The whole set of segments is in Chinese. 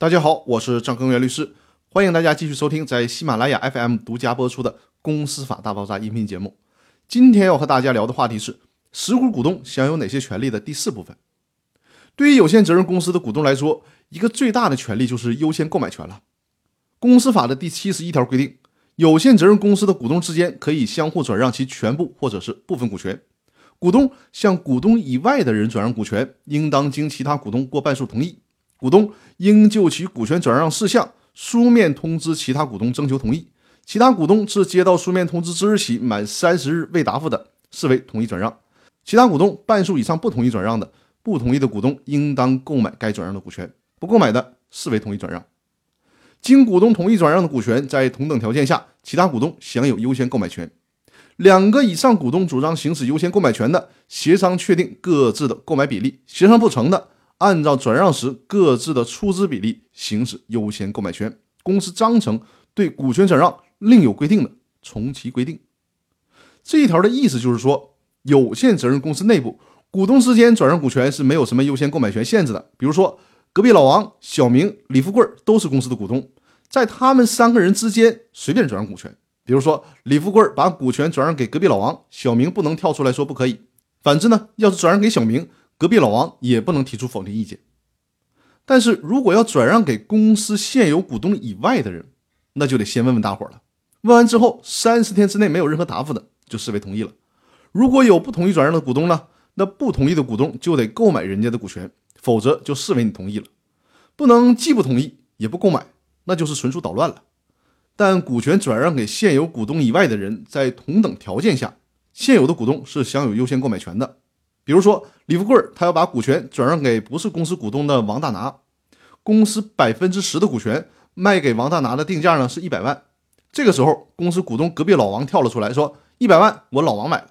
大家好，我是张根源律师，欢迎大家继续收听在喜马拉雅 FM 独家播出的《公司法大爆炸》音频节目。今天要和大家聊的话题是实股股东享有哪些权利的第四部分。对于有限责任公司的股东来说，一个最大的权利就是优先购买权了。公司法的第七十一条规定，有限责任公司的股东之间可以相互转让其全部或者是部分股权。股东向股东以外的人转让股权，应当经其他股东过半数同意。股东应就其股权转让事项书面通知其他股东征求同意，其他股东自接到书面通知之日起满三十日未答复的，视为同意转让；其他股东半数以上不同意转让的，不同意的股东应当购买该转让的股权，不购买的视为同意转让。经股东同意转让的股权，在同等条件下，其他股东享有优先购买权。两个以上股东主张行使优先购买权的，协商确定各自的购买比例；协商不成的，按照转让时各自的出资比例行使优先购买权。公司章程对股权转让另有规定的，从其规定。这一条的意思就是说，有限责任公司内部股东之间转让股权是没有什么优先购买权限制的。比如说，隔壁老王、小明、李富贵都是公司的股东，在他们三个人之间随便转让股权。比如说，李富贵把股权转让给隔壁老王，小明不能跳出来说不可以。反之呢，要是转让给小明，隔壁老王也不能提出否定意见，但是如果要转让给公司现有股东以外的人，那就得先问问大伙了。问完之后，三十天之内没有任何答复的，就视为同意了。如果有不同意转让的股东呢，那不同意的股东就得购买人家的股权，否则就视为你同意了。不能既不同意也不购买，那就是纯属捣乱了。但股权转让给现有股东以外的人，在同等条件下，现有的股东是享有优先购买权的。比如说，李富贵他要把股权转让给不是公司股东的王大拿，公司百分之十的股权卖给王大拿的定价呢是一百万。这个时候，公司股东隔壁老王跳了出来，说一百万我老王买了。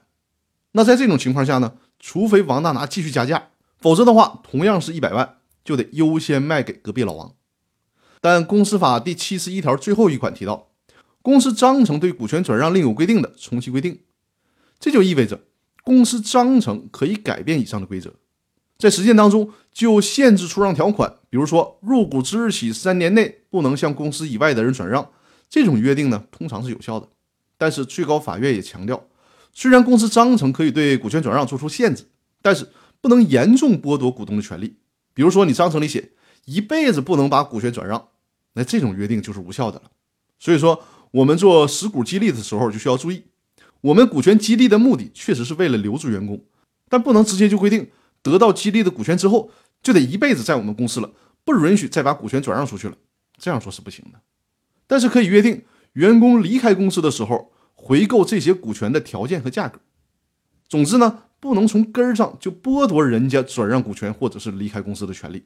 那在这种情况下呢，除非王大拿继续加价，否则的话，同样是一百万就得优先卖给隔壁老王。但公司法第七十一条最后一款提到，公司章程对股权转让另有规定的，从其规定。这就意味着。公司章程可以改变以上的规则，在实践当中就限制出让条款，比如说入股之日起三年内不能向公司以外的人转让，这种约定呢通常是有效的。但是最高法院也强调，虽然公司章程可以对股权转让做出限制，但是不能严重剥夺股东的权利。比如说你章程里写一辈子不能把股权转让，那这种约定就是无效的了。所以说我们做实股激励的时候就需要注意。我们股权激励的目的确实是为了留住员工，但不能直接就规定得到激励的股权之后就得一辈子在我们公司了，不允许再把股权转让出去了。这样说是不行的。但是可以约定员工离开公司的时候回购这些股权的条件和价格。总之呢，不能从根儿上就剥夺人家转让股权或者是离开公司的权利。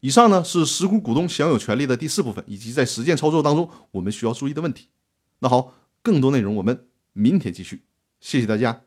以上呢是实股股东享有权利的第四部分，以及在实践操作当中我们需要注意的问题。那好，更多内容我们。明天继续，谢谢大家。